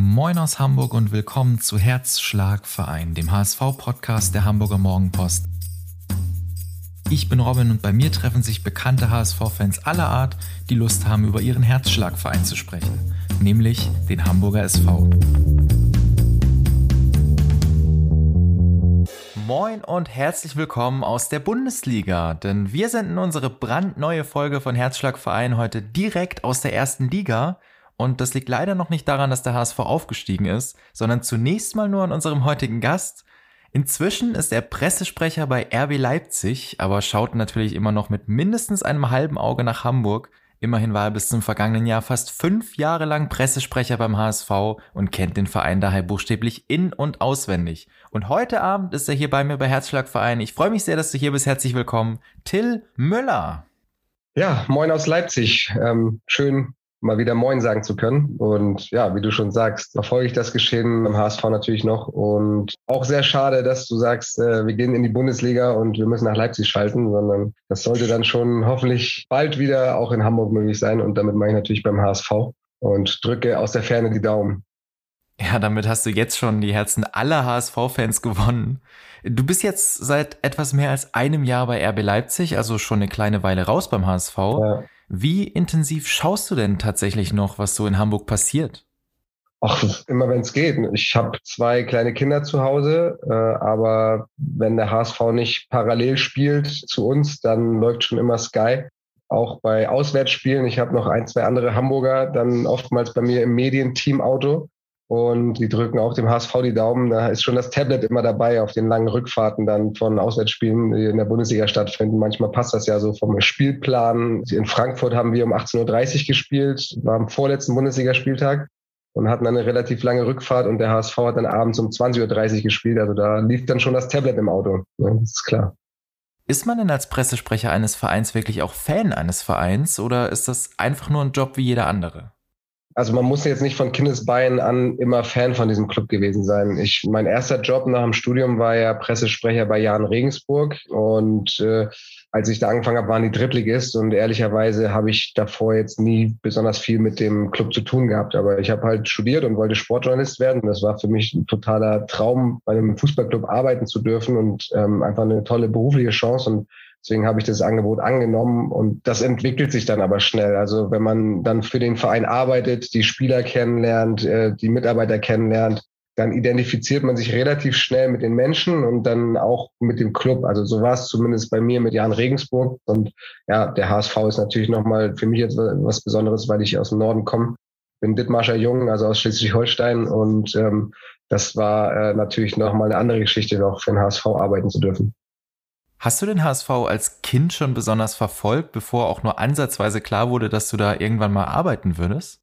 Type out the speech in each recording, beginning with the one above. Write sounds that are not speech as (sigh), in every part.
Moin aus Hamburg und willkommen zu Herzschlagverein, dem HSV-Podcast der Hamburger Morgenpost. Ich bin Robin und bei mir treffen sich bekannte HSV-Fans aller Art, die Lust haben, über ihren Herzschlagverein zu sprechen, nämlich den Hamburger SV. Moin und herzlich willkommen aus der Bundesliga, denn wir senden unsere brandneue Folge von Herzschlagverein heute direkt aus der ersten Liga und das liegt leider noch nicht daran, dass der HSV aufgestiegen ist, sondern zunächst mal nur an unserem heutigen Gast. Inzwischen ist er Pressesprecher bei RB Leipzig, aber schaut natürlich immer noch mit mindestens einem halben Auge nach Hamburg. Immerhin war er bis zum vergangenen Jahr fast fünf Jahre lang Pressesprecher beim HSV und kennt den Verein daher buchstäblich in- und auswendig. Und heute Abend ist er hier bei mir bei Herzschlagverein. Ich freue mich sehr, dass du hier bist. Herzlich willkommen, Till Müller. Ja, moin aus Leipzig. Ähm, schön, mal wieder Moin sagen zu können. Und ja, wie du schon sagst, verfolge ich das Geschehen im HSV natürlich noch. Und auch sehr schade, dass du sagst, äh, wir gehen in die Bundesliga und wir müssen nach Leipzig schalten, sondern das sollte dann schon hoffentlich bald wieder auch in Hamburg möglich sein. Und damit mache ich natürlich beim HSV und drücke aus der Ferne die Daumen. Ja, damit hast du jetzt schon die Herzen aller HSV-Fans gewonnen. Du bist jetzt seit etwas mehr als einem Jahr bei RB Leipzig, also schon eine kleine Weile raus beim HSV. Ja. Wie intensiv schaust du denn tatsächlich noch, was so in Hamburg passiert? Ach, immer wenn es geht. Ich habe zwei kleine Kinder zu Hause, äh, aber wenn der HSV nicht parallel spielt zu uns, dann läuft schon immer Sky. Auch bei Auswärtsspielen. Ich habe noch ein, zwei andere Hamburger, dann oftmals bei mir im Medienteam-Auto und die drücken auch dem HSV die Daumen. Da ist schon das Tablet immer dabei auf den langen Rückfahrten dann von Auswärtsspielen, die in der Bundesliga stattfinden. Manchmal passt das ja so vom Spielplan. In Frankfurt haben wir um 18.30 Uhr gespielt, war am vorletzten Bundesligaspieltag und hatten eine relativ lange Rückfahrt und der HSV hat dann abends um 20.30 Uhr gespielt. Also da lief dann schon das Tablet im Auto. Ja, das ist klar. Ist man denn als Pressesprecher eines Vereins wirklich auch Fan eines Vereins oder ist das einfach nur ein Job wie jeder andere? Also man muss jetzt nicht von Kindesbeinen an immer Fan von diesem Club gewesen sein. Ich, mein erster Job nach dem Studium war ja Pressesprecher bei Jan Regensburg und äh, als ich da angefangen habe, waren die Drittligist und ehrlicherweise habe ich davor jetzt nie besonders viel mit dem Club zu tun gehabt. Aber ich habe halt studiert und wollte Sportjournalist werden. Das war für mich ein totaler Traum, bei einem Fußballclub arbeiten zu dürfen und ähm, einfach eine tolle berufliche Chance. Und Deswegen habe ich das Angebot angenommen und das entwickelt sich dann aber schnell. Also wenn man dann für den Verein arbeitet, die Spieler kennenlernt, äh, die Mitarbeiter kennenlernt, dann identifiziert man sich relativ schnell mit den Menschen und dann auch mit dem Club. Also so war es zumindest bei mir mit Jan Regensburg. Und ja, der HSV ist natürlich nochmal für mich jetzt was Besonderes, weil ich aus dem Norden komme. Bin Dittmarscher Jung, also aus Schleswig-Holstein. Und ähm, das war äh, natürlich nochmal eine andere Geschichte, auch für den HSV arbeiten zu dürfen. Hast du den HSV als Kind schon besonders verfolgt, bevor auch nur ansatzweise klar wurde, dass du da irgendwann mal arbeiten würdest?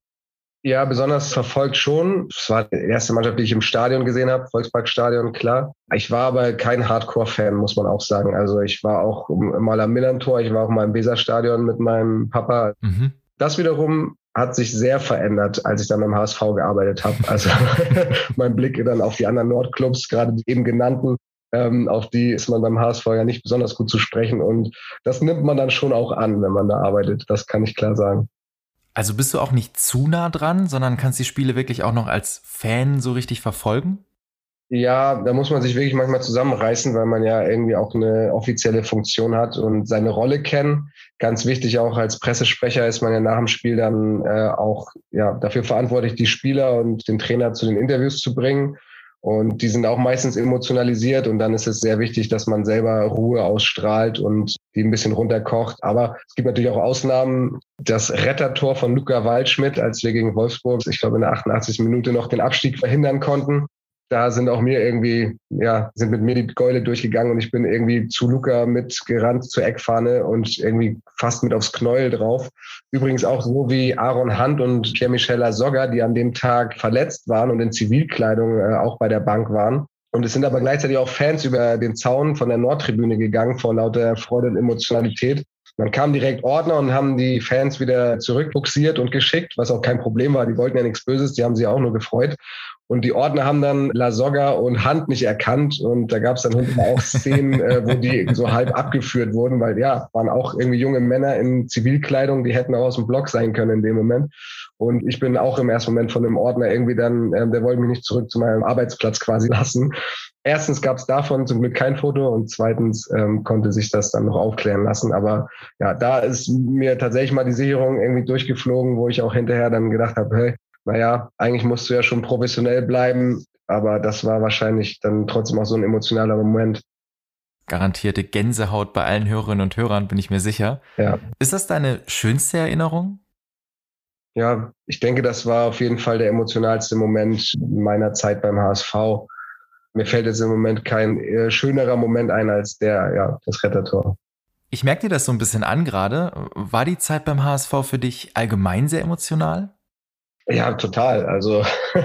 Ja, besonders verfolgt schon. Es war die erste Mannschaft, die ich im Stadion gesehen habe, Volksparkstadion, klar. Ich war aber kein Hardcore-Fan, muss man auch sagen. Also ich war auch mal am Millantor, ich war auch mal im Weserstadion mit meinem Papa. Mhm. Das wiederum hat sich sehr verändert, als ich dann beim HSV gearbeitet habe. Also (laughs) mein Blick dann auf die anderen Nordclubs, gerade die eben genannten, ähm, auf die ist man beim HSV ja nicht besonders gut zu sprechen. Und das nimmt man dann schon auch an, wenn man da arbeitet. Das kann ich klar sagen. Also bist du auch nicht zu nah dran, sondern kannst die Spiele wirklich auch noch als Fan so richtig verfolgen? Ja, da muss man sich wirklich manchmal zusammenreißen, weil man ja irgendwie auch eine offizielle Funktion hat und seine Rolle kennen. Ganz wichtig auch als Pressesprecher ist man ja nach dem Spiel dann äh, auch ja, dafür verantwortlich, die Spieler und den Trainer zu den Interviews zu bringen. Und die sind auch meistens emotionalisiert und dann ist es sehr wichtig, dass man selber Ruhe ausstrahlt und die ein bisschen runterkocht. Aber es gibt natürlich auch Ausnahmen. Das Rettertor von Luca Waldschmidt, als wir gegen Wolfsburg, ich glaube in der 88. Minute noch den Abstieg verhindern konnten, da sind auch mir irgendwie, ja, sind mit mir die Gäule durchgegangen und ich bin irgendwie zu Luca mitgerannt zur Eckfahne und irgendwie fast mit aufs Knäuel drauf. Übrigens auch so wie Aaron Hunt und Pierre-Michel Lasogga, die an dem Tag verletzt waren und in Zivilkleidung äh, auch bei der Bank waren. Und es sind aber gleichzeitig auch Fans über den Zaun von der Nordtribüne gegangen vor lauter Freude und Emotionalität. Dann kamen direkt Ordner und haben die Fans wieder zurückbuxiert und geschickt, was auch kein Problem war. Die wollten ja nichts Böses, die haben sich auch nur gefreut. Und die Ordner haben dann Lasogga und Hand nicht erkannt. Und da gab es dann hinten auch Szenen, äh, wo die so halb abgeführt wurden, weil ja, waren auch irgendwie junge Männer in Zivilkleidung, die hätten auch aus dem Block sein können in dem Moment. Und ich bin auch im ersten Moment von dem Ordner irgendwie dann, ähm, der wollte mich nicht zurück zu meinem Arbeitsplatz quasi lassen. Erstens gab es davon zum Glück kein Foto und zweitens ähm, konnte sich das dann noch aufklären lassen. Aber ja, da ist mir tatsächlich mal die Sicherung irgendwie durchgeflogen, wo ich auch hinterher dann gedacht habe, hey, naja, eigentlich musst du ja schon professionell bleiben, aber das war wahrscheinlich dann trotzdem auch so ein emotionaler Moment. Garantierte Gänsehaut bei allen Hörerinnen und Hörern, bin ich mir sicher. Ja. Ist das deine schönste Erinnerung? Ja, ich denke, das war auf jeden Fall der emotionalste Moment meiner Zeit beim HSV. Mir fällt jetzt im Moment kein äh, schönerer Moment ein als der, ja, das Rettertor. Ich merke dir das so ein bisschen an gerade. War die Zeit beim HSV für dich allgemein sehr emotional? Ja, total. Also (laughs)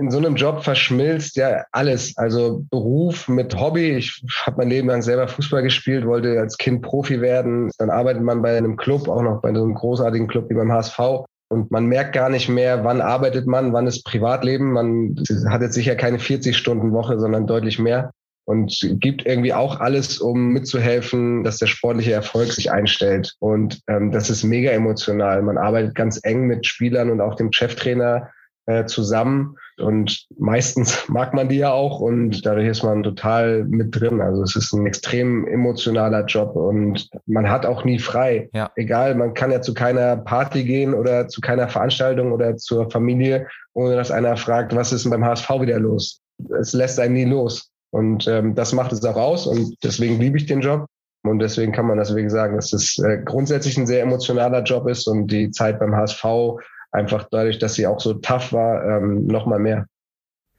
in so einem Job verschmilzt ja alles. Also Beruf mit Hobby. Ich habe mein Leben lang selber Fußball gespielt, wollte als Kind Profi werden. Dann arbeitet man bei einem Club, auch noch bei so einem großartigen Club wie beim HSV. Und man merkt gar nicht mehr, wann arbeitet man, wann ist Privatleben. Man hat jetzt sicher keine 40-Stunden-Woche, sondern deutlich mehr und gibt irgendwie auch alles, um mitzuhelfen, dass der sportliche Erfolg sich einstellt. Und ähm, das ist mega emotional. Man arbeitet ganz eng mit Spielern und auch dem Cheftrainer äh, zusammen. Und meistens (laughs) mag man die ja auch und dadurch ist man total mit drin. Also es ist ein extrem emotionaler Job und man hat auch nie frei. Ja. Egal, man kann ja zu keiner Party gehen oder zu keiner Veranstaltung oder zur Familie, ohne dass einer fragt, was ist denn beim HSV wieder los? Es lässt einen nie los. Und ähm, das macht es auch aus und deswegen liebe ich den Job. Und deswegen kann man deswegen sagen, dass es äh, grundsätzlich ein sehr emotionaler Job ist und die Zeit beim HSV einfach dadurch, dass sie auch so tough war, ähm, nochmal mehr.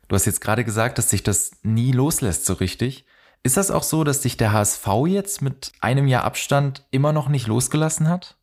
Du hast jetzt gerade gesagt, dass sich das nie loslässt so richtig. Ist das auch so, dass dich der HSV jetzt mit einem Jahr Abstand immer noch nicht losgelassen hat?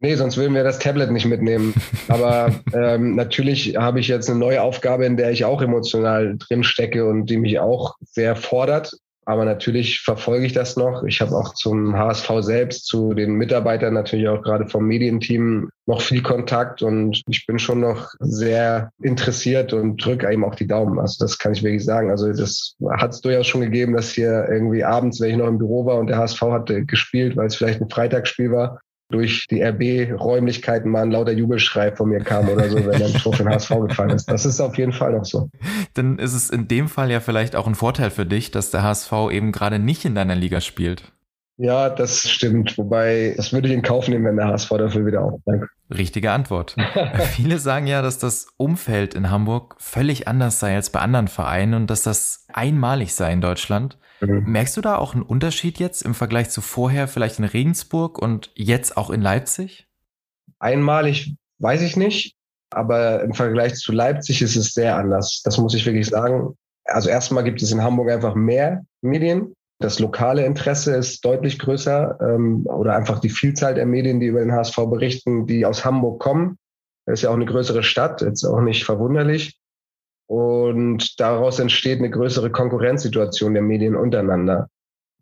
Nee, sonst würden wir das Tablet nicht mitnehmen. (laughs) Aber ähm, natürlich habe ich jetzt eine neue Aufgabe, in der ich auch emotional drin stecke und die mich auch sehr fordert. Aber natürlich verfolge ich das noch. Ich habe auch zum HSV selbst, zu den Mitarbeitern natürlich auch gerade vom Medienteam noch viel Kontakt und ich bin schon noch sehr interessiert und drücke eben auch die Daumen. Also das kann ich wirklich sagen. Also das hat es durchaus schon gegeben, dass hier irgendwie abends, wenn ich noch im Büro war und der HSV hatte gespielt, weil es vielleicht ein Freitagsspiel war, durch die RB-Räumlichkeiten mal ein lauter Jubelschrei von mir kam oder so, wenn ein Tor für den HSV gefallen ist. Das ist auf jeden Fall noch so. Dann ist es in dem Fall ja vielleicht auch ein Vorteil für dich, dass der HSV eben gerade nicht in deiner Liga spielt. Ja, das stimmt. Wobei, das würde ich in Kauf nehmen, wenn der HSV dafür wieder aufsteigt. Richtige Antwort. (laughs) Viele sagen ja, dass das Umfeld in Hamburg völlig anders sei als bei anderen Vereinen und dass das einmalig sei in Deutschland. Mhm. Merkst du da auch einen Unterschied jetzt im Vergleich zu vorher, vielleicht in Regensburg und jetzt auch in Leipzig? Einmalig weiß ich nicht, aber im Vergleich zu Leipzig ist es sehr anders. Das muss ich wirklich sagen. Also erstmal gibt es in Hamburg einfach mehr Medien. Das lokale Interesse ist deutlich größer ähm, oder einfach die Vielzahl der Medien, die über den HSV berichten, die aus Hamburg kommen. Das ist ja auch eine größere Stadt, jetzt auch nicht verwunderlich. Und daraus entsteht eine größere Konkurrenzsituation der Medien untereinander.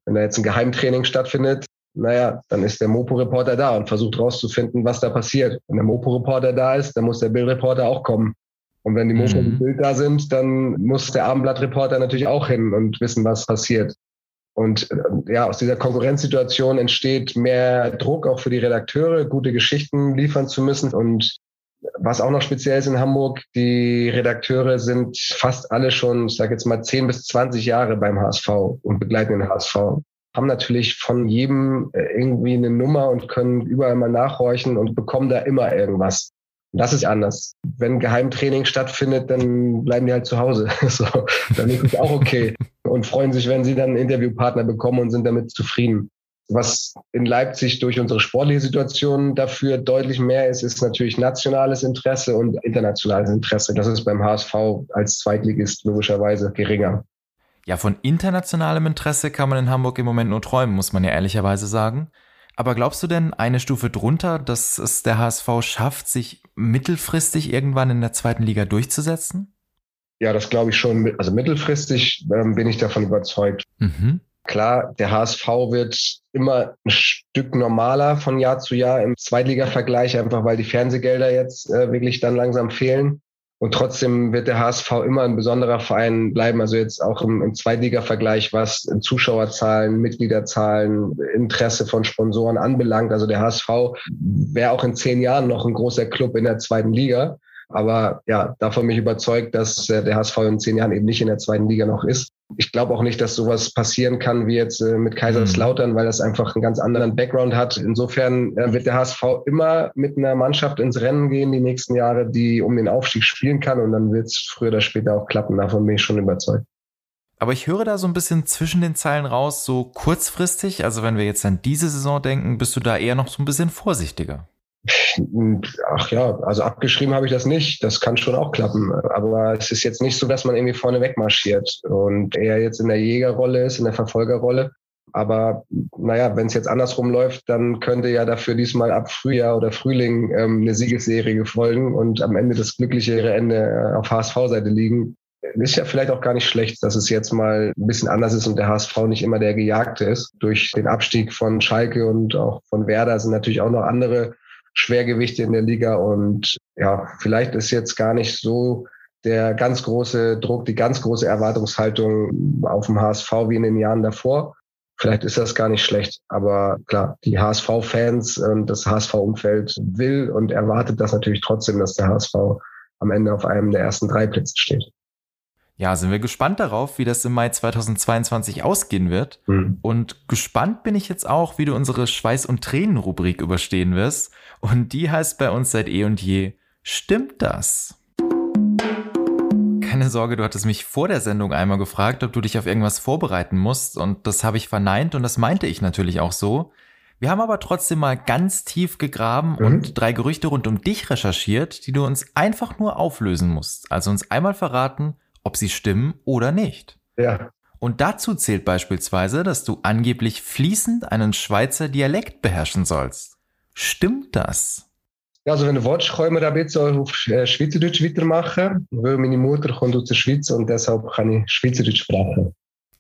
Wenn da jetzt ein Geheimtraining stattfindet, naja, dann ist der Mopo-Reporter da und versucht rauszufinden, was da passiert. Wenn der Mopo-Reporter da ist, dann muss der Bild-Reporter auch kommen. Und wenn die Mopo mhm. Bild da sind, dann muss der Abendblatt-Reporter natürlich auch hin und wissen, was passiert. Und äh, ja, aus dieser Konkurrenzsituation entsteht mehr Druck auch für die Redakteure, gute Geschichten liefern zu müssen. Und was auch noch speziell ist in Hamburg, die Redakteure sind fast alle schon, ich sage jetzt mal, 10 bis 20 Jahre beim HSV und begleiten den HSV. Haben natürlich von jedem äh, irgendwie eine Nummer und können überall mal nachhorchen und bekommen da immer irgendwas. Das ist anders. Wenn Geheimtraining stattfindet, dann bleiben die halt zu Hause. (laughs) so, dann ist es auch okay und freuen sich, wenn sie dann einen Interviewpartner bekommen und sind damit zufrieden. Was in Leipzig durch unsere sportliche Situation dafür deutlich mehr ist, ist natürlich nationales Interesse und internationales Interesse. Das ist beim HSV als Zweitligist logischerweise geringer. Ja, von internationalem Interesse kann man in Hamburg im Moment nur träumen, muss man ja ehrlicherweise sagen. Aber glaubst du denn eine Stufe drunter, dass es der HSV schafft, sich mittelfristig irgendwann in der zweiten Liga durchzusetzen? Ja, das glaube ich schon. Also mittelfristig ähm, bin ich davon überzeugt. Mhm. Klar, der HSV wird immer ein Stück normaler von Jahr zu Jahr im Zweitliga-Vergleich, einfach weil die Fernsehgelder jetzt äh, wirklich dann langsam fehlen. Und trotzdem wird der HSV immer ein besonderer Verein bleiben. Also jetzt auch im, im Zweitliga-Vergleich, was Zuschauerzahlen, Mitgliederzahlen, Interesse von Sponsoren anbelangt. Also der HSV wäre auch in zehn Jahren noch ein großer Club in der zweiten Liga. Aber ja, davon mich überzeugt, dass äh, der HSV in zehn Jahren eben nicht in der zweiten Liga noch ist. Ich glaube auch nicht, dass sowas passieren kann wie jetzt äh, mit Kaiserslautern, weil das einfach einen ganz anderen Background hat. Insofern äh, wird der HSV immer mit einer Mannschaft ins Rennen gehen die nächsten Jahre, die um den Aufstieg spielen kann und dann wird es früher oder später auch klappen. Davon bin ich schon überzeugt. Aber ich höre da so ein bisschen zwischen den Zeilen raus, so kurzfristig, also wenn wir jetzt an diese Saison denken, bist du da eher noch so ein bisschen vorsichtiger. Ach ja, also abgeschrieben habe ich das nicht. Das kann schon auch klappen. Aber es ist jetzt nicht so, dass man irgendwie vorne wegmarschiert und er jetzt in der Jägerrolle ist, in der Verfolgerrolle. Aber naja, wenn es jetzt andersrum läuft, dann könnte ja dafür diesmal ab Frühjahr oder Frühling ähm, eine Siegesserie folgen und am Ende das glücklichere Ende äh, auf HSV-Seite liegen. Ist ja vielleicht auch gar nicht schlecht, dass es jetzt mal ein bisschen anders ist und der HSV nicht immer der Gejagte ist. Durch den Abstieg von Schalke und auch von Werder sind natürlich auch noch andere Schwergewichte in der Liga. Und ja, vielleicht ist jetzt gar nicht so der ganz große Druck, die ganz große Erwartungshaltung auf dem HSV wie in den Jahren davor. Vielleicht ist das gar nicht schlecht, aber klar, die HSV-Fans und das HSV-Umfeld will und erwartet das natürlich trotzdem, dass der HSV am Ende auf einem der ersten drei Plätze steht. Ja, sind wir gespannt darauf, wie das im Mai 2022 ausgehen wird. Mhm. Und gespannt bin ich jetzt auch, wie du unsere Schweiß- und Tränen-Rubrik überstehen wirst. Und die heißt bei uns seit eh und je, stimmt das? Keine Sorge, du hattest mich vor der Sendung einmal gefragt, ob du dich auf irgendwas vorbereiten musst. Und das habe ich verneint und das meinte ich natürlich auch so. Wir haben aber trotzdem mal ganz tief gegraben mhm. und drei Gerüchte rund um dich recherchiert, die du uns einfach nur auflösen musst. Also uns einmal verraten, ob sie stimmen oder nicht. Ja. Und dazu zählt beispielsweise, dass du angeblich fließend einen Schweizer Dialekt beherrschen sollst. Stimmt das? Ja, also wenn du willst, können wir ein bisschen auf äh, Schweizerdeutsch weitermachen, weil meine Mutter kommt aus der Schweiz und deshalb kann ich Schweizerdeutsch sprechen.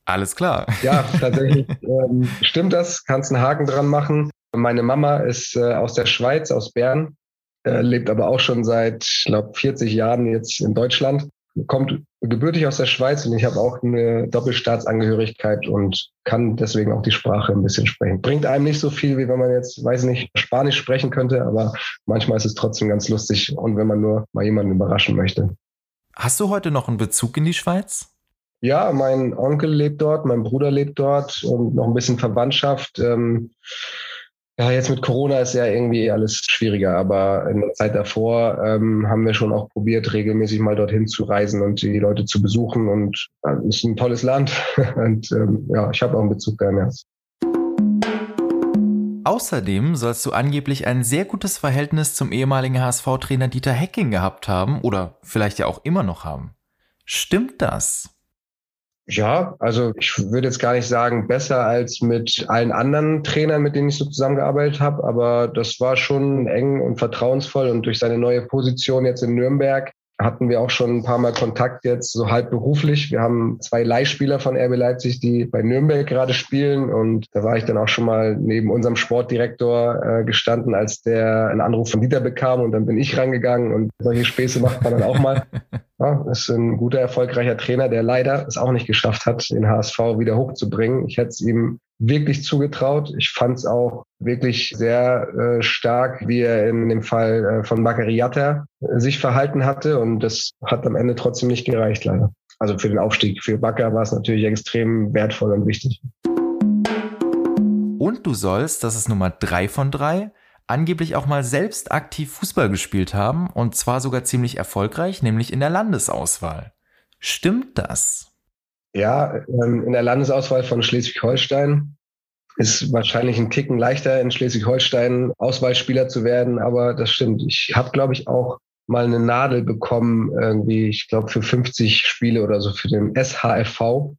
Alles klar. Ja, (laughs) tatsächlich ähm, stimmt das. Kannst einen Haken dran machen. Meine Mama ist äh, aus der Schweiz, aus Bern, äh, lebt aber auch schon seit, ich glaube, 40 Jahren jetzt in Deutschland kommt gebürtig aus der Schweiz und ich habe auch eine Doppelstaatsangehörigkeit und kann deswegen auch die Sprache ein bisschen sprechen. Bringt einem nicht so viel, wie wenn man jetzt, weiß nicht, Spanisch sprechen könnte, aber manchmal ist es trotzdem ganz lustig und wenn man nur mal jemanden überraschen möchte. Hast du heute noch einen Bezug in die Schweiz? Ja, mein Onkel lebt dort, mein Bruder lebt dort und noch ein bisschen Verwandtschaft. Ähm, ja, jetzt mit Corona ist ja irgendwie alles schwieriger, aber in der Zeit davor ähm, haben wir schon auch probiert, regelmäßig mal dorthin zu reisen und die Leute zu besuchen. Und es äh, ist ein tolles Land. (laughs) und ähm, ja, ich habe auch einen Bezug da im Außerdem sollst du angeblich ein sehr gutes Verhältnis zum ehemaligen HSV-Trainer Dieter Hecking gehabt haben oder vielleicht ja auch immer noch haben. Stimmt das? Ja, also ich würde jetzt gar nicht sagen, besser als mit allen anderen Trainern, mit denen ich so zusammengearbeitet habe, aber das war schon eng und vertrauensvoll und durch seine neue Position jetzt in Nürnberg hatten wir auch schon ein paar Mal Kontakt jetzt, so halb beruflich. Wir haben zwei Leihspieler von RB Leipzig, die bei Nürnberg gerade spielen. Und da war ich dann auch schon mal neben unserem Sportdirektor äh, gestanden, als der einen Anruf von Dieter bekam. Und dann bin ich rangegangen und solche Späße macht man dann auch mal. (laughs) Ja, ist ein guter, erfolgreicher Trainer, der leider es auch nicht geschafft hat, den HSV wieder hochzubringen. Ich hätte es ihm wirklich zugetraut. Ich fand es auch wirklich sehr äh, stark, wie er in dem Fall äh, von Bakariata äh, sich verhalten hatte. Und das hat am Ende trotzdem nicht gereicht, leider. Also für den Aufstieg. Für Bakker war es natürlich extrem wertvoll und wichtig. Und du sollst, das ist Nummer drei von drei, angeblich auch mal selbst aktiv Fußball gespielt haben und zwar sogar ziemlich erfolgreich, nämlich in der Landesauswahl. Stimmt das? Ja, ähm, in der Landesauswahl von Schleswig-Holstein ist wahrscheinlich ein Ticken leichter in Schleswig-Holstein Auswahlspieler zu werden, aber das stimmt. Ich habe, glaube ich, auch mal eine Nadel bekommen, irgendwie, ich glaube, für 50 Spiele oder so für den SHFV.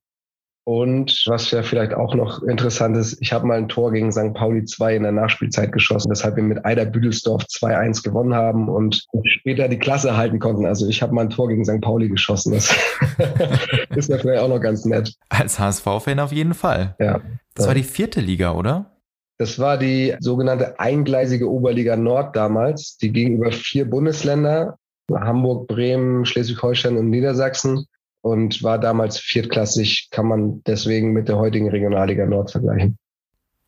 Und was ja vielleicht auch noch interessant ist, ich habe mal ein Tor gegen St. Pauli 2 in der Nachspielzeit geschossen, weshalb wir mit Eider Büdelsdorf 2-1 gewonnen haben und später die Klasse halten konnten. Also ich habe mal ein Tor gegen St. Pauli geschossen. Das (laughs) ist ja vielleicht auch noch ganz nett. Als HSV-Fan auf jeden Fall. Ja. Das war die vierte Liga, oder? Das war die sogenannte eingleisige Oberliga Nord damals. Die ging über vier Bundesländer Hamburg, Bremen, Schleswig-Holstein und Niedersachsen und war damals viertklassig, kann man deswegen mit der heutigen Regionalliga Nord vergleichen.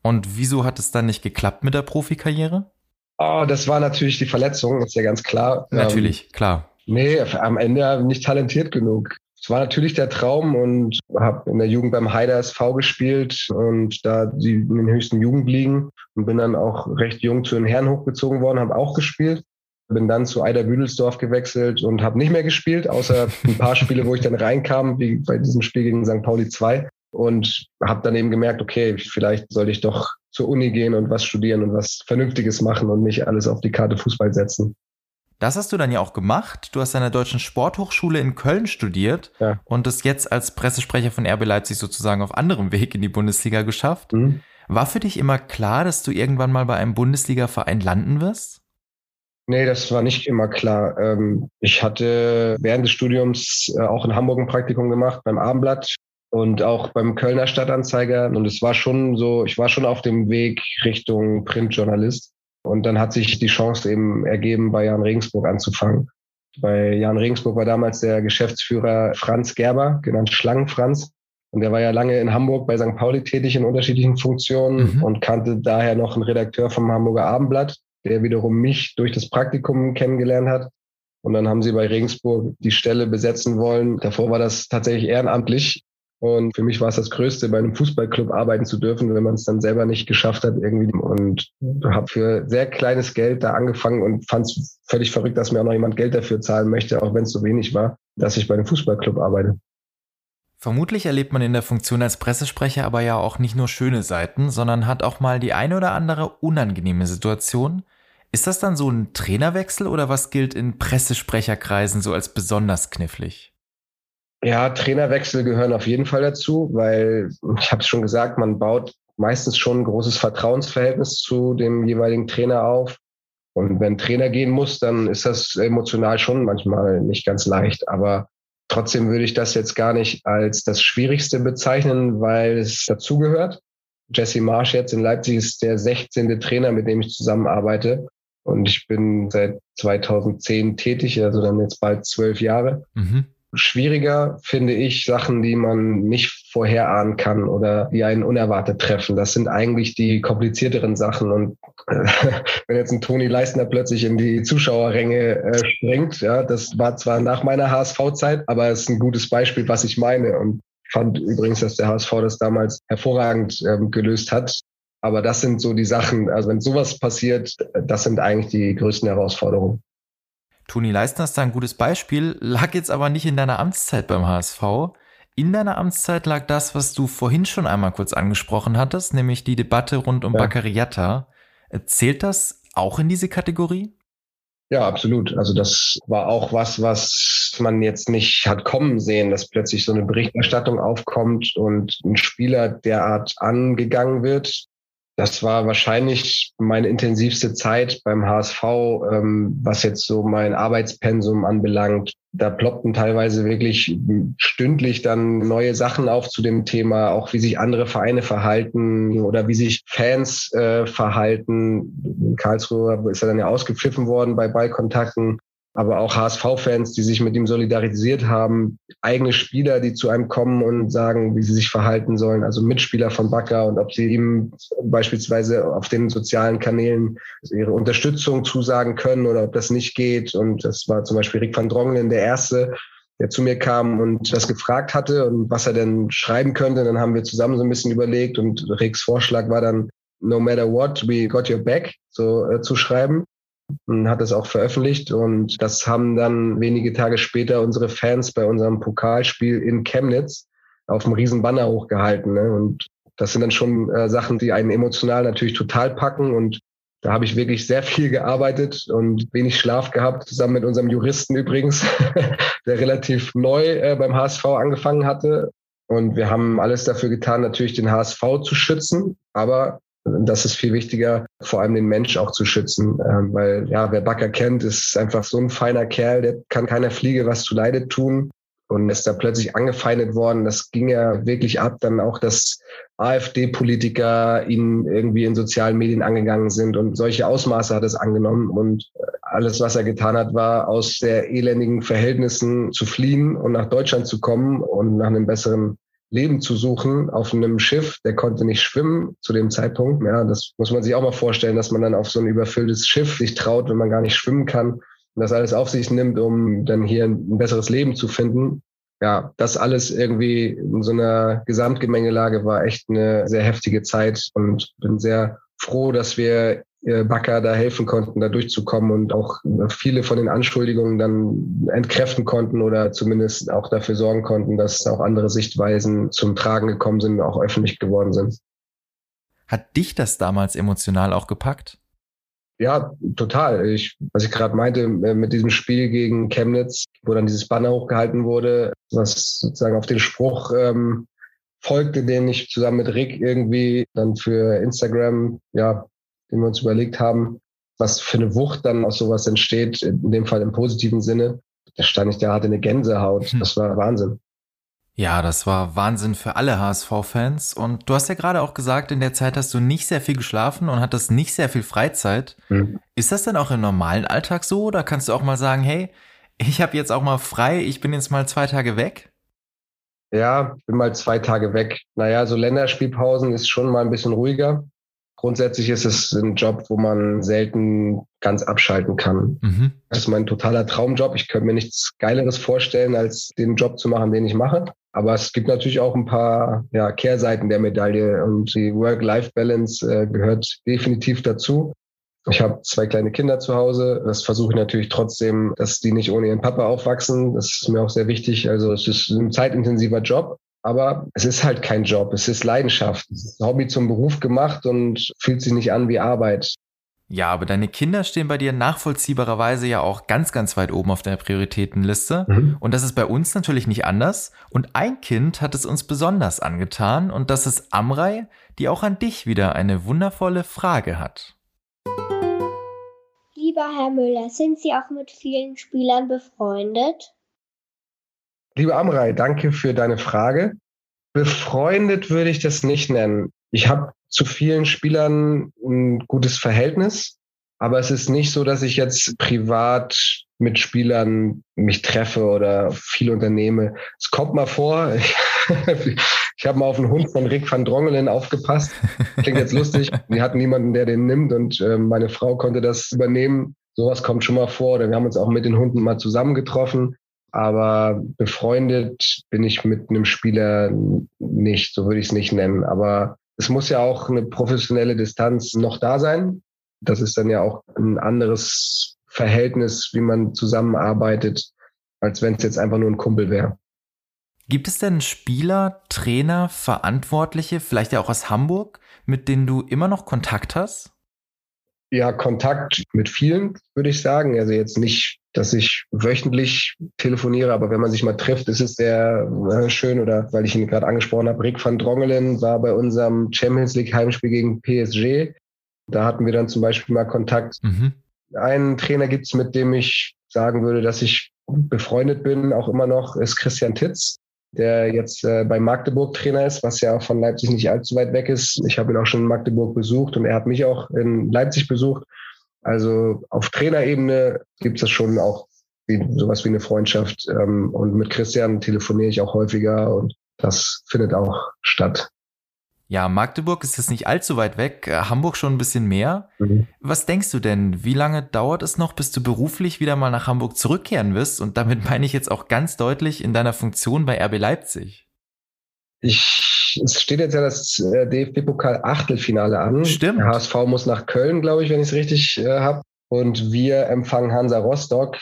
Und wieso hat es dann nicht geklappt mit der Profikarriere? Oh, das war natürlich die Verletzung, ist ja ganz klar. Natürlich, ähm, klar. Nee, am Ende nicht talentiert genug. Es war natürlich der Traum und habe in der Jugend beim Heider SV gespielt und da die in den höchsten Jugendligen und bin dann auch recht jung zu den Herren hochgezogen worden, habe auch gespielt. Bin dann zu Eider Büdelsdorf gewechselt und habe nicht mehr gespielt, außer ein paar (laughs) Spiele, wo ich dann reinkam, wie bei diesem Spiel gegen St. Pauli 2. Und habe dann eben gemerkt, okay, vielleicht sollte ich doch zur Uni gehen und was studieren und was Vernünftiges machen und nicht alles auf die Karte Fußball setzen. Das hast du dann ja auch gemacht. Du hast an der Deutschen Sporthochschule in Köln studiert ja. und es jetzt als Pressesprecher von RB Leipzig sozusagen auf anderem Weg in die Bundesliga geschafft. Mhm. War für dich immer klar, dass du irgendwann mal bei einem Bundesliga-Verein landen wirst? Nee, das war nicht immer klar. Ähm, ich hatte während des Studiums äh, auch in Hamburg ein Praktikum gemacht beim Abendblatt und auch beim Kölner Stadtanzeiger. Und es war schon so, ich war schon auf dem Weg Richtung Printjournalist. Und dann hat sich die Chance eben ergeben, bei Jan Regensburg anzufangen. Bei Jan Regensburg war damals der Geschäftsführer Franz Gerber, genannt Schlangen Franz. Und der war ja lange in Hamburg bei St. Pauli tätig in unterschiedlichen Funktionen mhm. und kannte daher noch einen Redakteur vom Hamburger Abendblatt, der wiederum mich durch das Praktikum kennengelernt hat. Und dann haben sie bei Regensburg die Stelle besetzen wollen. Davor war das tatsächlich ehrenamtlich. Und für mich war es das Größte, bei einem Fußballclub arbeiten zu dürfen, wenn man es dann selber nicht geschafft hat irgendwie. Und habe für sehr kleines Geld da angefangen und fand es völlig verrückt, dass mir auch noch jemand Geld dafür zahlen möchte, auch wenn es so wenig war, dass ich bei einem Fußballclub arbeite. Vermutlich erlebt man in der Funktion als Pressesprecher aber ja auch nicht nur schöne Seiten, sondern hat auch mal die eine oder andere unangenehme Situation. Ist das dann so ein Trainerwechsel oder was gilt in Pressesprecherkreisen so als besonders knifflig? Ja, Trainerwechsel gehören auf jeden Fall dazu, weil ich habe es schon gesagt, man baut meistens schon ein großes Vertrauensverhältnis zu dem jeweiligen Trainer auf. Und wenn Trainer gehen muss, dann ist das emotional schon manchmal nicht ganz leicht. Aber Trotzdem würde ich das jetzt gar nicht als das Schwierigste bezeichnen, weil es dazugehört. Jesse Marsch jetzt in Leipzig ist der 16. Trainer, mit dem ich zusammenarbeite. Und ich bin seit 2010 tätig, also dann jetzt bald zwölf Jahre. Mhm. Schwieriger finde ich Sachen, die man nicht vorherahnen kann oder die einen unerwartet treffen. Das sind eigentlich die komplizierteren Sachen. Und äh, (laughs) wenn jetzt ein Toni Leistner plötzlich in die Zuschauerränge äh, springt, ja, das war zwar nach meiner HSV-Zeit, aber es ist ein gutes Beispiel, was ich meine. Und fand übrigens, dass der HSV das damals hervorragend ähm, gelöst hat. Aber das sind so die Sachen, also wenn sowas passiert, das sind eigentlich die größten Herausforderungen. Toni Leistner ist da ein gutes Beispiel, lag jetzt aber nicht in deiner Amtszeit beim HSV. In deiner Amtszeit lag das, was du vorhin schon einmal kurz angesprochen hattest, nämlich die Debatte rund um ja. Baccariata. Zählt das auch in diese Kategorie? Ja, absolut. Also das war auch was, was man jetzt nicht hat kommen sehen, dass plötzlich so eine Berichterstattung aufkommt und ein Spieler derart angegangen wird das war wahrscheinlich meine intensivste Zeit beim HSV, ähm, was jetzt so mein Arbeitspensum anbelangt. Da ploppten teilweise wirklich stündlich dann neue Sachen auf zu dem Thema, auch wie sich andere Vereine verhalten oder wie sich Fans äh, verhalten. In Karlsruhe ist er dann ja ausgepfiffen worden bei Ballkontakten aber auch HSV-Fans, die sich mit ihm solidarisiert haben, eigene Spieler, die zu einem kommen und sagen, wie sie sich verhalten sollen, also Mitspieler von Bakker und ob sie ihm beispielsweise auf den sozialen Kanälen ihre Unterstützung zusagen können oder ob das nicht geht. Und das war zum Beispiel Rick van Drongelen der Erste, der zu mir kam und das gefragt hatte und was er denn schreiben könnte. Dann haben wir zusammen so ein bisschen überlegt und Ricks Vorschlag war dann, no matter what, we got your back, so äh, zu schreiben hat es auch veröffentlicht. Und das haben dann wenige Tage später unsere Fans bei unserem Pokalspiel in Chemnitz auf dem riesen Banner hochgehalten. Ne? Und das sind dann schon äh, Sachen, die einen emotional natürlich total packen. Und da habe ich wirklich sehr viel gearbeitet und wenig Schlaf gehabt, zusammen mit unserem Juristen übrigens, (laughs) der relativ neu äh, beim HSV angefangen hatte. Und wir haben alles dafür getan, natürlich den HSV zu schützen, aber das ist viel wichtiger, vor allem den Mensch auch zu schützen, ähm, weil ja, wer Bakker kennt, ist einfach so ein feiner Kerl, der kann keiner Fliege was zu Leide tun und ist da plötzlich angefeindet worden. Das ging ja wirklich ab, dann auch, dass AfD-Politiker ihn irgendwie in sozialen Medien angegangen sind und solche Ausmaße hat es angenommen und alles, was er getan hat, war aus sehr elendigen Verhältnissen zu fliehen und nach Deutschland zu kommen und nach einem besseren Leben zu suchen auf einem Schiff. Der konnte nicht schwimmen zu dem Zeitpunkt. Ja, das muss man sich auch mal vorstellen, dass man dann auf so ein überfülltes Schiff sich traut, wenn man gar nicht schwimmen kann und das alles auf sich nimmt, um dann hier ein besseres Leben zu finden. Ja, das alles irgendwie in so einer Gesamtgemengelage war echt eine sehr heftige Zeit und bin sehr froh, dass wir Backer da helfen konnten, da durchzukommen und auch viele von den Anschuldigungen dann entkräften konnten oder zumindest auch dafür sorgen konnten, dass auch andere Sichtweisen zum Tragen gekommen sind und auch öffentlich geworden sind. Hat dich das damals emotional auch gepackt? Ja, total. Ich, was ich gerade meinte, äh, mit diesem Spiel gegen Chemnitz, wo dann dieses Banner hochgehalten wurde, was sozusagen auf den Spruch ähm, folgte, den ich zusammen mit Rick irgendwie dann für Instagram ja den wir uns überlegt haben, was für eine Wucht dann aus sowas entsteht, in dem Fall im positiven Sinne. Da stand ich da, hatte eine Gänsehaut. Hm. Das war Wahnsinn. Ja, das war Wahnsinn für alle HSV-Fans. Und du hast ja gerade auch gesagt, in der Zeit hast du nicht sehr viel geschlafen und hattest nicht sehr viel Freizeit. Mhm. Ist das denn auch im normalen Alltag so? Oder kannst du auch mal sagen, hey, ich habe jetzt auch mal frei, ich bin jetzt mal zwei Tage weg? Ja, bin mal zwei Tage weg. Naja, so Länderspielpausen ist schon mal ein bisschen ruhiger. Grundsätzlich ist es ein Job, wo man selten ganz abschalten kann. Mhm. Das ist mein totaler Traumjob. Ich könnte mir nichts Geileres vorstellen, als den Job zu machen, den ich mache. Aber es gibt natürlich auch ein paar ja, Kehrseiten der Medaille und die Work-Life-Balance äh, gehört definitiv dazu. Ich habe zwei kleine Kinder zu Hause. Das versuche ich natürlich trotzdem, dass die nicht ohne ihren Papa aufwachsen. Das ist mir auch sehr wichtig. Also es ist ein zeitintensiver Job. Aber es ist halt kein Job, es ist Leidenschaft. Es ist Hobby zum Beruf gemacht und fühlt sich nicht an wie Arbeit. Ja, aber deine Kinder stehen bei dir nachvollziehbarerweise ja auch ganz, ganz weit oben auf der Prioritätenliste. Mhm. Und das ist bei uns natürlich nicht anders. Und ein Kind hat es uns besonders angetan und das ist Amrei, die auch an dich wieder eine wundervolle Frage hat. Lieber Herr Müller, sind Sie auch mit vielen Spielern befreundet? Liebe Amrei, danke für deine Frage. Befreundet würde ich das nicht nennen. Ich habe zu vielen Spielern ein gutes Verhältnis, aber es ist nicht so, dass ich jetzt privat mit Spielern mich treffe oder viel unternehme. Es kommt mal vor. (laughs) Ich, habe mal auf einen Hund von Rick van Drongelen aufgepasst. Klingt jetzt lustig. (laughs) Wir hatten niemanden, der den nimmt und äh, meine Frau konnte das übernehmen. Sowas kommt schon mal vor. Oder wir haben uns auch mit den Hunden mal zusammengetroffen. Aber befreundet bin ich mit einem Spieler nicht, so würde ich es nicht nennen. Aber es muss ja auch eine professionelle Distanz noch da sein. Das ist dann ja auch ein anderes Verhältnis, wie man zusammenarbeitet, als wenn es jetzt einfach nur ein Kumpel wäre. Gibt es denn Spieler, Trainer, Verantwortliche, vielleicht ja auch aus Hamburg, mit denen du immer noch Kontakt hast? Ja, Kontakt mit vielen, würde ich sagen. Also jetzt nicht dass ich wöchentlich telefoniere, aber wenn man sich mal trifft, ist es sehr äh, schön. Oder weil ich ihn gerade angesprochen habe, Rick van Drongelen war bei unserem Champions League Heimspiel gegen PSG. Da hatten wir dann zum Beispiel mal Kontakt. Mhm. Einen Trainer gibt's, mit dem ich sagen würde, dass ich befreundet bin, auch immer noch, ist Christian Titz, der jetzt äh, bei Magdeburg Trainer ist, was ja von Leipzig nicht allzu weit weg ist. Ich habe ihn auch schon in Magdeburg besucht und er hat mich auch in Leipzig besucht. Also auf Trainerebene gibt es schon auch wie, sowas wie eine Freundschaft. Ähm, und mit Christian telefoniere ich auch häufiger und das findet auch statt. Ja, Magdeburg ist jetzt nicht allzu weit weg, äh, Hamburg schon ein bisschen mehr. Mhm. Was denkst du denn, wie lange dauert es noch, bis du beruflich wieder mal nach Hamburg zurückkehren wirst? Und damit meine ich jetzt auch ganz deutlich in deiner Funktion bei RB Leipzig. Ich, es steht jetzt ja das äh, DFB-Pokal Achtelfinale an. Stimmt. Der HSV muss nach Köln, glaube ich, wenn ich es richtig äh, habe. Und wir empfangen Hansa Rostock.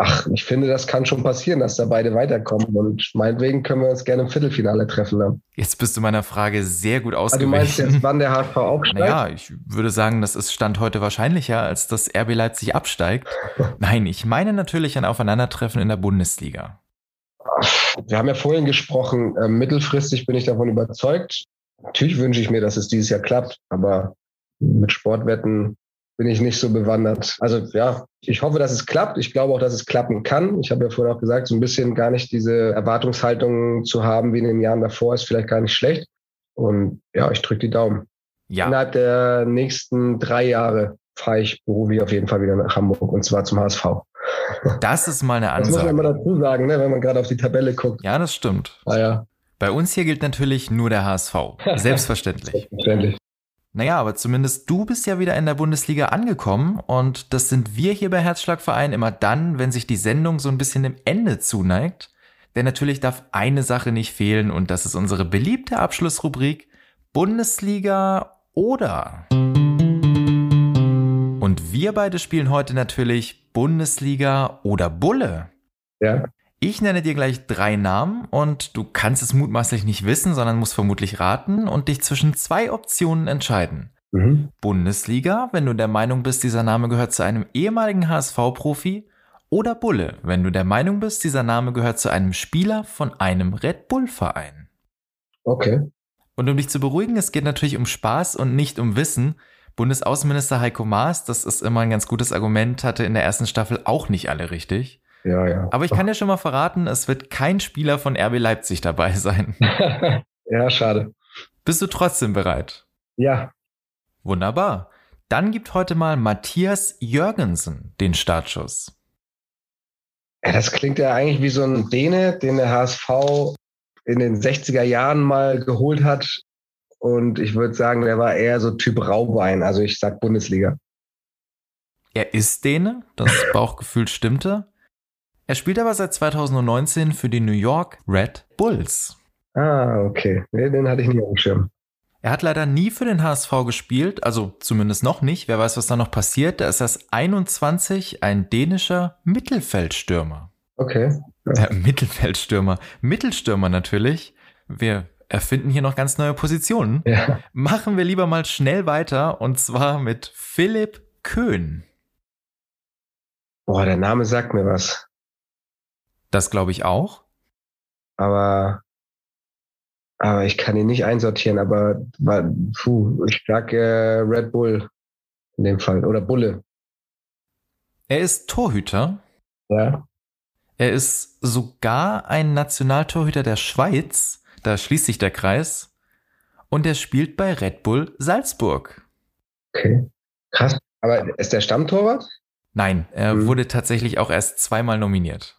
Ach, ich finde, das kann schon passieren, dass da beide weiterkommen. Und meinetwegen können wir uns gerne im Viertelfinale treffen. Dann. Jetzt bist du meiner Frage sehr gut ausgewichen. Also du meinst jetzt, wann der HSV aufsteigt? Naja, ich würde sagen, das ist Stand heute wahrscheinlicher, als dass RB Leipzig absteigt. (laughs) Nein, ich meine natürlich ein Aufeinandertreffen in der Bundesliga wir haben ja vorhin gesprochen, äh, mittelfristig bin ich davon überzeugt. Natürlich wünsche ich mir, dass es dieses Jahr klappt, aber mit Sportwetten bin ich nicht so bewandert. Also ja, ich hoffe, dass es klappt. Ich glaube auch, dass es klappen kann. Ich habe ja vorhin auch gesagt, so ein bisschen gar nicht diese Erwartungshaltung zu haben wie in den Jahren davor ist vielleicht gar nicht schlecht. Und ja, ich drücke die Daumen. Ja. Innerhalb der nächsten drei Jahre fahre ich beruflich auf jeden Fall wieder nach Hamburg und zwar zum HSV. Das ist mal eine Ansage. Das muss man mal dazu sagen, ne, wenn man gerade auf die Tabelle guckt. Ja, das stimmt. Ah, ja. Bei uns hier gilt natürlich nur der HSV. (laughs) Selbstverständlich. Selbstverständlich. Naja, aber zumindest du bist ja wieder in der Bundesliga angekommen und das sind wir hier bei Herzschlagverein immer dann, wenn sich die Sendung so ein bisschen dem Ende zuneigt. Denn natürlich darf eine Sache nicht fehlen und das ist unsere beliebte Abschlussrubrik Bundesliga oder. Und wir beide spielen heute natürlich Bundesliga oder Bulle. Ja. Ich nenne dir gleich drei Namen und du kannst es mutmaßlich nicht wissen, sondern musst vermutlich raten und dich zwischen zwei Optionen entscheiden. Mhm. Bundesliga, wenn du der Meinung bist, dieser Name gehört zu einem ehemaligen HSV-Profi. Oder Bulle, wenn du der Meinung bist, dieser Name gehört zu einem Spieler von einem Red Bull-Verein. Okay. Und um dich zu beruhigen, es geht natürlich um Spaß und nicht um Wissen. Bundesaußenminister Heiko Maas, das ist immer ein ganz gutes Argument, hatte in der ersten Staffel auch nicht alle richtig. Ja, ja. Aber ich kann dir schon mal verraten, es wird kein Spieler von RB Leipzig dabei (laughs) sein. (laughs) ja, schade. Bist du trotzdem bereit? Ja. Wunderbar. Dann gibt heute mal Matthias Jürgensen den Startschuss. Ja, das klingt ja eigentlich wie so ein Däne, den der HSV in den 60er Jahren mal geholt hat. Und ich würde sagen, der war eher so Typ Raubein. Also ich sag Bundesliga. Er ist Däne, das Bauchgefühl stimmte. Er spielt aber seit 2019 für die New York Red Bulls. Ah, okay. Nee, den hatte ich nie auf dem Schirm. Er hat leider nie für den HSV gespielt, also zumindest noch nicht. Wer weiß, was da noch passiert. Da ist das 21 ein dänischer Mittelfeldstürmer. Okay. Ja. Äh, Mittelfeldstürmer. Mittelstürmer natürlich. Wir erfinden hier noch ganz neue Positionen. Ja. Machen wir lieber mal schnell weiter und zwar mit Philipp Köhn. Boah, der Name sagt mir was. Das glaube ich auch. Aber, aber ich kann ihn nicht einsortieren, aber puh, ich sag äh, Red Bull in dem Fall oder Bulle. Er ist Torhüter. Ja. Er ist sogar ein Nationaltorhüter der Schweiz. Da schließt sich der Kreis. Und er spielt bei Red Bull Salzburg. Okay. Krass. Aber ist der Stammtorwart? Nein, er hm. wurde tatsächlich auch erst zweimal nominiert.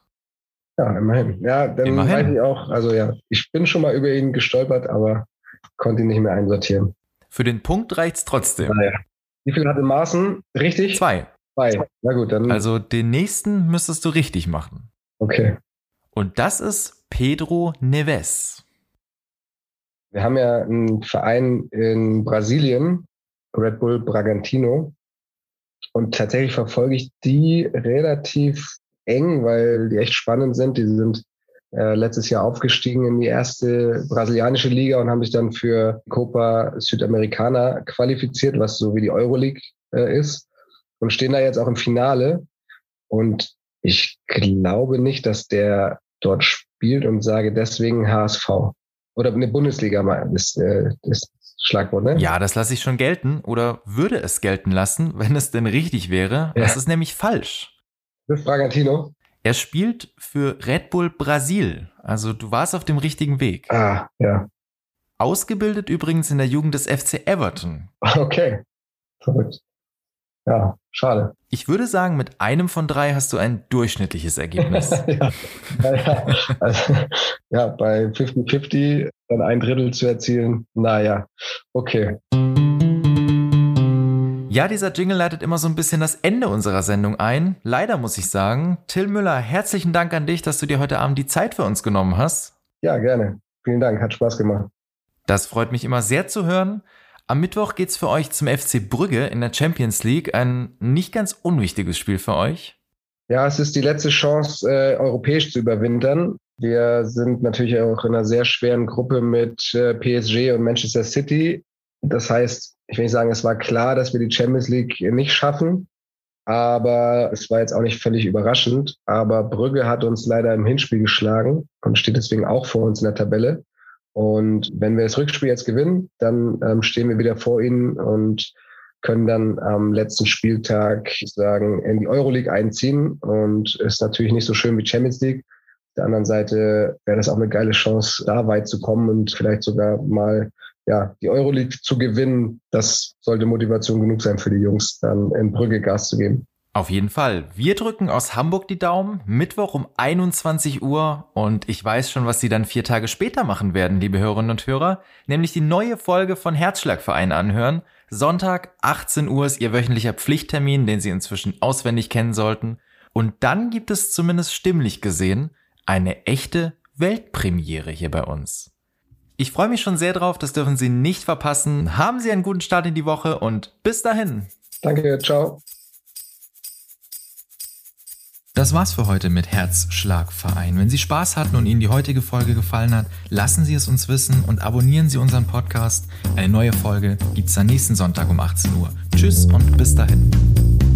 Ja, immerhin. Ja, dann immerhin. weiß ich auch, also ja, ich bin schon mal über ihn gestolpert, aber konnte ihn nicht mehr einsortieren. Für den Punkt reicht's trotzdem. Naja. Wie viel hatte Maßen? Richtig? Zwei. Zwei. Na gut, dann. Also den nächsten müsstest du richtig machen. Okay. Und das ist Pedro Neves. Wir haben ja einen Verein in Brasilien, Red Bull Bragantino. Und tatsächlich verfolge ich die relativ eng, weil die echt spannend sind. Die sind äh, letztes Jahr aufgestiegen in die erste brasilianische Liga und haben sich dann für Copa Südamericana qualifiziert, was so wie die Euroleague äh, ist. Und stehen da jetzt auch im Finale. Und ich glaube nicht, dass der dort spielt und sage deswegen HSV. Oder eine Bundesliga mal, das, äh, das Schlagwort, ne? Ja, das lasse ich schon gelten oder würde es gelten lassen, wenn es denn richtig wäre. Ja. Das ist nämlich falsch. Bragantino. Er spielt für Red Bull Brasil. Also du warst auf dem richtigen Weg. Ah, ja. Ausgebildet übrigens in der Jugend des FC Everton. Okay. Verrückt. Ja, schade. Ich würde sagen, mit einem von drei hast du ein durchschnittliches Ergebnis. (laughs) ja, ja, ja. Also, ja, bei 50-50 dann ein Drittel zu erzielen. Naja, okay. Ja, dieser Jingle leitet immer so ein bisschen das Ende unserer Sendung ein. Leider muss ich sagen. Till Müller, herzlichen Dank an dich, dass du dir heute Abend die Zeit für uns genommen hast. Ja, gerne. Vielen Dank, hat Spaß gemacht. Das freut mich immer sehr zu hören. Am Mittwoch geht's für euch zum FC Brügge in der Champions League. Ein nicht ganz unwichtiges Spiel für euch. Ja, es ist die letzte Chance, äh, europäisch zu überwintern. Wir sind natürlich auch in einer sehr schweren Gruppe mit äh, PSG und Manchester City. Das heißt, ich will nicht sagen, es war klar, dass wir die Champions League nicht schaffen, aber es war jetzt auch nicht völlig überraschend. Aber Brügge hat uns leider im Hinspiel geschlagen und steht deswegen auch vor uns in der Tabelle. Und wenn wir das Rückspiel jetzt gewinnen, dann ähm, stehen wir wieder vor ihnen und können dann am letzten Spieltag sagen, in die Euroleague einziehen. Und ist natürlich nicht so schön wie Champions League. der anderen Seite wäre das auch eine geile Chance, da weit zu kommen und vielleicht sogar mal ja, die Euroleague zu gewinnen. Das sollte Motivation genug sein für die Jungs, dann in Brügge Gas zu geben. Auf jeden Fall. Wir drücken aus Hamburg die Daumen. Mittwoch um 21 Uhr. Und ich weiß schon, was Sie dann vier Tage später machen werden, liebe Hörerinnen und Hörer. Nämlich die neue Folge von Herzschlagverein anhören. Sonntag 18 Uhr ist Ihr wöchentlicher Pflichttermin, den Sie inzwischen auswendig kennen sollten. Und dann gibt es zumindest stimmlich gesehen eine echte Weltpremiere hier bei uns. Ich freue mich schon sehr drauf, das dürfen Sie nicht verpassen. Haben Sie einen guten Start in die Woche und bis dahin. Danke, ciao. Das war's für heute mit Herzschlagverein. Wenn Sie Spaß hatten und Ihnen die heutige Folge gefallen hat, lassen Sie es uns wissen und abonnieren Sie unseren Podcast. Eine neue Folge gibt's dann nächsten Sonntag um 18 Uhr. Tschüss und bis dahin.